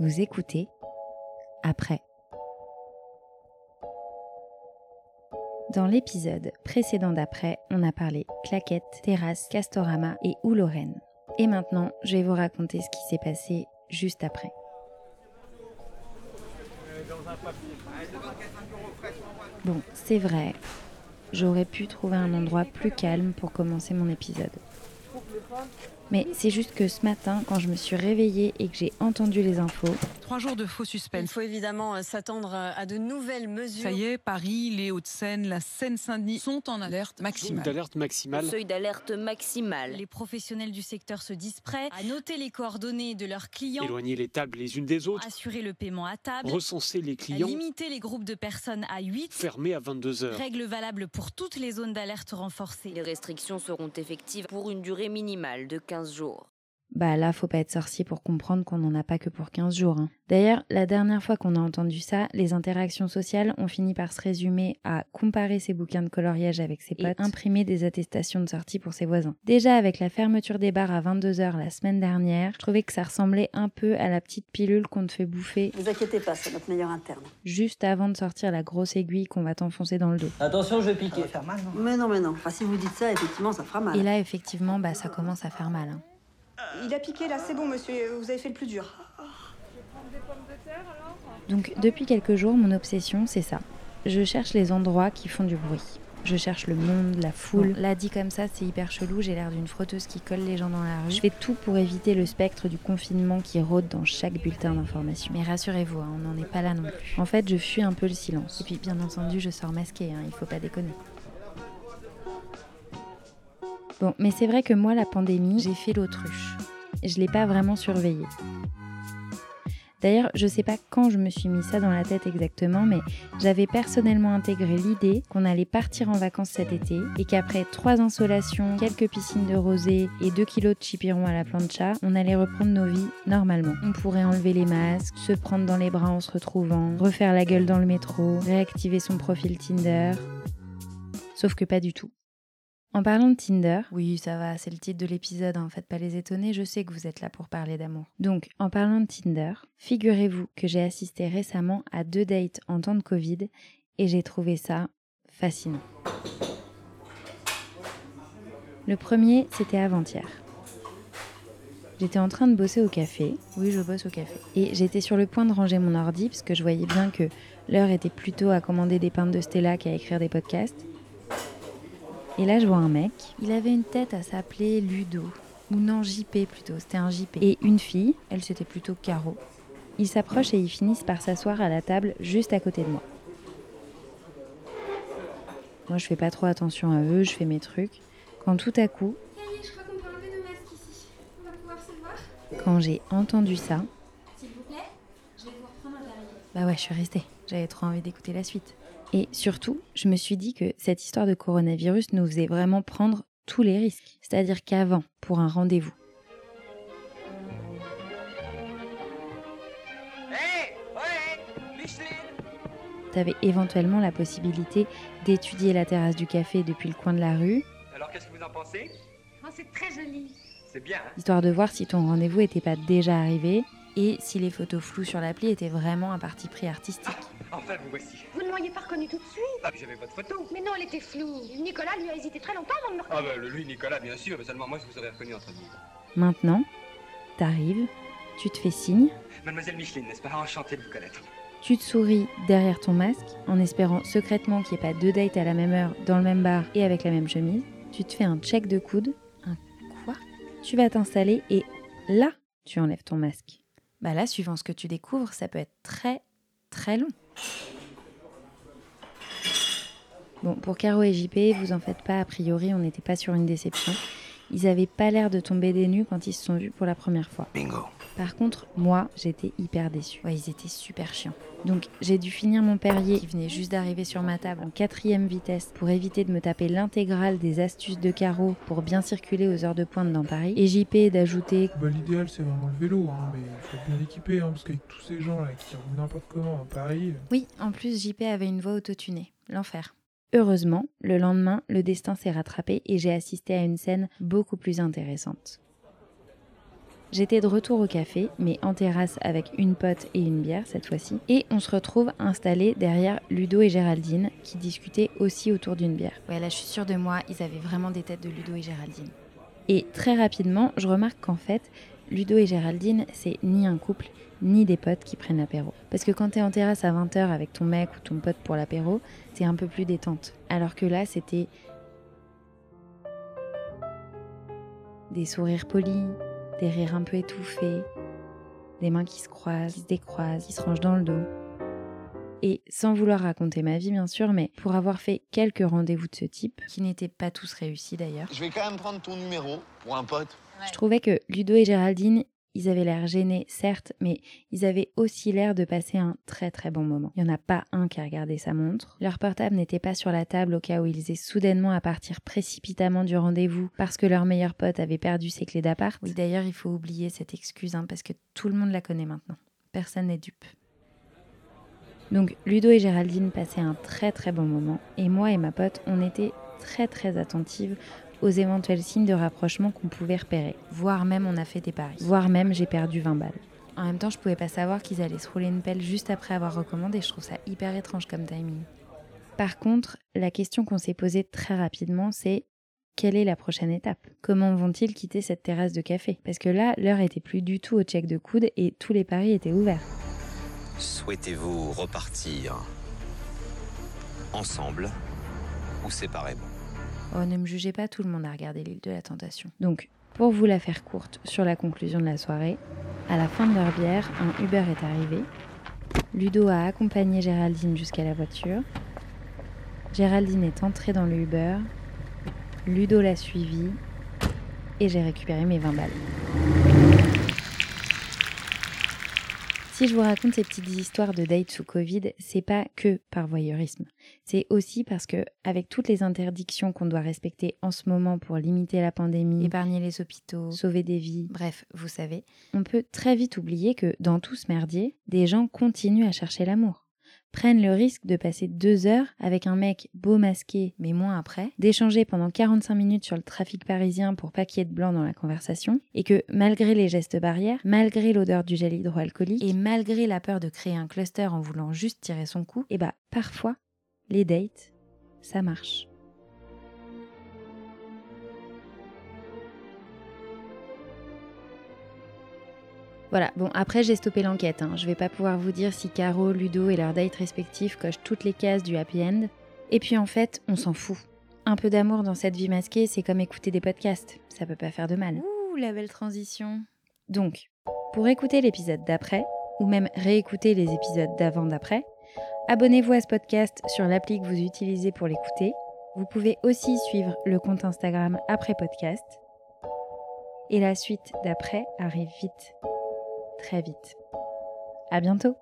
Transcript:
Vous écoutez après. Dans l'épisode précédent d'après, on a parlé claquettes, terrasse, castorama et Lorraine. Et maintenant, je vais vous raconter ce qui s'est passé juste après. Bon, c'est vrai, j'aurais pu trouver un endroit plus calme pour commencer mon épisode. Mais c'est juste que ce matin, quand je me suis réveillée et que j'ai entendu les infos, Trois jours de faux suspense. Il faut évidemment euh, s'attendre à de nouvelles mesures. Ça y est, Paris, les Hauts-de-Seine, la Seine-Saint-Denis sont en alerte maximale. d'alerte maximale. Seuil d'alerte maximal. Les professionnels du secteur se disent prêts à noter les coordonnées de leurs clients, Éloigner les tables les unes des autres. assurer le paiement à table, Recenser les clients. limiter les groupes de personnes à 8, Fermés à 22h. règles valables pour toutes les zones d'alerte renforcées. Les restrictions seront effectives pour une durée minimale de 15 jours. Bah là, faut pas être sorcier pour comprendre qu'on n'en a pas que pour 15 jours. hein. D'ailleurs, la dernière fois qu'on a entendu ça, les interactions sociales ont fini par se résumer à comparer ses bouquins de coloriage avec ses Et potes, imprimer des attestations de sortie pour ses voisins. Déjà, avec la fermeture des bars à 22h la semaine dernière, je trouvais que ça ressemblait un peu à la petite pilule qu'on te fait bouffer Vous inquiétez pas, c'est notre meilleur interne. juste avant de sortir la grosse aiguille qu'on va t'enfoncer dans le dos. Attention, je vais piquer. Mais non, mais non. Enfin, si vous dites ça, effectivement, ça fera mal. Et là, effectivement, bah ça commence à faire mal. hein. Il a piqué là, c'est bon monsieur, vous avez fait le plus dur. Donc depuis quelques jours, mon obsession, c'est ça. Je cherche les endroits qui font du bruit. Je cherche le monde, la foule. Là, dit comme ça, c'est hyper chelou. J'ai l'air d'une frotteuse qui colle les gens dans la rue. Je fais tout pour éviter le spectre du confinement qui rôde dans chaque bulletin d'information. Mais rassurez-vous, hein, on n'en est pas là non plus. En fait, je fuis un peu le silence. Et puis, bien entendu, je sors masquée. hein, il faut pas déconner. Bon, mais c'est vrai que moi, la pandémie, j'ai fait l'autruche. Je l'ai pas vraiment surveillée. D'ailleurs, je sais pas quand je me suis mis ça dans la tête exactement, mais j'avais personnellement intégré l'idée qu'on allait partir en vacances cet été et qu'après trois insolations, quelques piscines de rosée et 2 kilos de chipiron à la plancha, on allait reprendre nos vies normalement. On pourrait enlever les masques, se prendre dans les bras en se retrouvant, refaire la gueule dans le métro, réactiver son profil Tinder. Sauf que pas du tout. En parlant de Tinder, oui, ça va, c'est le titre de l'épisode, en fait, pas les étonner, je sais que vous êtes là pour parler d'amour. Donc, en parlant de Tinder, figurez-vous que j'ai assisté récemment à deux dates en temps de Covid et j'ai trouvé ça fascinant. Le premier, c'était avant-hier. J'étais en train de bosser au café. Oui, je bosse au café. Et j'étais sur le point de ranger mon ordi parce que je voyais bien que l'heure était plutôt à commander des pintes de Stella qu'à écrire des podcasts. Et là, je vois un mec. Il avait une tête à s'appeler Ludo. Ou non, JP plutôt. C'était un JP. Et une fille. Elle, c'était plutôt Caro. Ils s'approchent et ils finissent par s'asseoir à la table juste à côté de moi. Moi, je fais pas trop attention à eux, je fais mes trucs. Quand tout à coup, je crois qu'on peut enlever nos masques ici. On va pouvoir se voir. quand j'ai entendu ça, S'il vous plaît, je vais vous reprendre à. Bah ouais, je suis restée. J'avais trop envie d'écouter la suite. Et surtout, je me suis dit que cette histoire de coronavirus nous faisait vraiment prendre tous les risques. C'est-à-dire qu'avant, pour un rendez-vous, t'avais éventuellement la possibilité d'étudier la terrasse du café depuis le coin de la rue, Alors, qu'est-ce que vous en pensez? Oh, c'est très joli. C'est bien. hein? Histoire de voir si ton rendez-vous était pas déjà arrivé et si les photos floues sur l'appli étaient vraiment un parti pris artistique. Enfin, vous voici. Vous ne m'auriez pas reconnu tout de suite. Ah, puis j'avais votre photo. Mais non, elle était floue. Nicolas lui a hésité très longtemps avant de me Ah, reconnaître. bah, le lui, Nicolas, bien sûr, mais seulement moi, je vous aurais reconnu entre nous. Maintenant, t'arrives, tu te fais signe, Mademoiselle Micheline, n'est-ce pas? Enchanté de vous connaître. tu te souris derrière ton masque en espérant secrètement qu'il n'y ait pas deux dates à la même heure dans le même bar et avec la même chemise. Tu te fais un check de coude. Un quoi? Tu vas t'installer et là, tu enlèves ton masque. Bah là, suivant ce que tu découvres, ça peut être très très long. Bon, pour Caro et JP, vous en faites pas, a priori, on n'était pas sur une déception. Ils avaient pas l'air de tomber des nues quand ils se sont vus pour la première fois. Bingo. Par contre, moi, j'étais hyper déçue. Ouais, ils étaient super chiants. Donc, j'ai dû finir mon Perrier qui venait juste d'arriver sur ma table en quatrième vitesse pour éviter de me taper l'intégrale des astuces de Caro pour bien circuler aux heures de pointe dans Paris. Et JP d'ajouter Bah, L'idéal, c'est vraiment le vélo, hein, mais il faut être bien équipé, hein, parce qu'avec tous ces gens là qui roulent n'importe comment à Paris. euh, Oui, en plus, JP avait une voix autotunée. L'enfer. Heureusement, le lendemain, le destin s'est rattrapé et j'ai assisté à une scène beaucoup plus intéressante. J'étais de retour au café, mais en terrasse avec une pote et une bière cette fois-ci, et on se retrouve installés derrière Ludo et Géraldine, qui discutaient aussi autour d'une bière. Ouais, là je suis sûre de moi, ils avaient vraiment des têtes de Ludo et Géraldine. Et très rapidement, je remarque qu'en fait, Ludo et Géraldine, c'est ni un couple, ni des potes qui prennent l'apéro. Parce que quand t'es en terrasse à 20h avec ton mec ou ton pote pour l'apéro, c'est un peu plus détente. Alors que là, c'était des sourires polis, des rires un peu étouffés, des mains qui se croisent, qui se décroisent, qui se rangent dans le dos. Et sans vouloir raconter ma vie, bien sûr, mais pour avoir fait quelques rendez-vous de ce type, qui n'étaient pas tous réussis d'ailleurs. Je vais quand même prendre ton numéro pour un pote. Je trouvais que Ludo et Géraldine, ils avaient l'air gênés, certes, mais ils avaient aussi l'air de passer un très très bon moment. Il n'y en a pas un qui a regardé sa montre. Leur portable n'était pas sur la table au cas où ils aient soudainement à partir précipitamment du rendez-vous parce que leur meilleur pote avait perdu ses clés d'appart. Oui, d'ailleurs, il faut oublier cette excuse hein, parce que tout le monde la connaît maintenant. Personne n'est dupe. Donc Ludo et Géraldine passaient un très très bon moment et moi et ma pote, on était très très attentives aux éventuels signes de rapprochement qu'on pouvait repérer. Voire même on a fait des paris. Voire même j'ai perdu 20 balles. En même temps, je pouvais pas savoir qu'ils allaient se rouler une pelle juste après avoir recommandé. Je trouve ça hyper étrange comme timing. Par contre, la question qu'on s'est posée très rapidement, c'est quelle est la prochaine étape? Comment vont-ils quitter cette terrasse de café? Parce que là, l'heure était plus du tout au check de coude et tous les paris étaient ouverts. Souhaitez-vous repartir ensemble ou séparément? Oh, ne me jugez pas, tout le monde a regardé l'île de la tentation. Donc, pour vous la faire courte sur la conclusion de la soirée, à la fin de leur bière, un Uber est arrivé. Ludo a accompagné Géraldine jusqu'à la voiture. Géraldine est entrée dans le Uber. Ludo l'a suivi. Et j'ai récupéré mes 20 balles. Si je vous raconte ces petites histoires de dates sous Covid, c'est pas que par voyeurisme. C'est aussi parce que, avec toutes les interdictions qu'on doit respecter en ce moment pour limiter la pandémie, épargner les hôpitaux, sauver des vies, bref, vous savez, on peut très vite oublier que dans tout ce merdier, des gens continuent à chercher l'amour prennent le risque de passer deux heures avec un mec beau masqué mais moins après, d'échanger pendant 45 minutes sur le trafic parisien pour pas qu'il y ait de blanc dans la conversation, et que malgré les gestes barrières, malgré l'odeur du gel hydroalcoolique, et malgré la peur de créer un cluster en voulant juste tirer son coup, et bah parfois, les dates, ça marche. Voilà, bon après j'ai stoppé l'enquête, hein. je vais pas pouvoir vous dire si Caro, Ludo et leur date respectif cochent toutes les cases du happy end. Et puis en fait, on s'en fout. Un peu d'amour dans cette vie masquée, c'est comme écouter des podcasts, ça peut pas faire de mal. Ouh, la belle transition. Donc, pour écouter l'épisode d'après, ou même réécouter les épisodes d'avant d'après, abonnez-vous à ce podcast sur l'appli que vous utilisez pour l'écouter. Vous pouvez aussi suivre le compte Instagram après podcast. Et la suite d'après arrive vite très vite. À bientôt!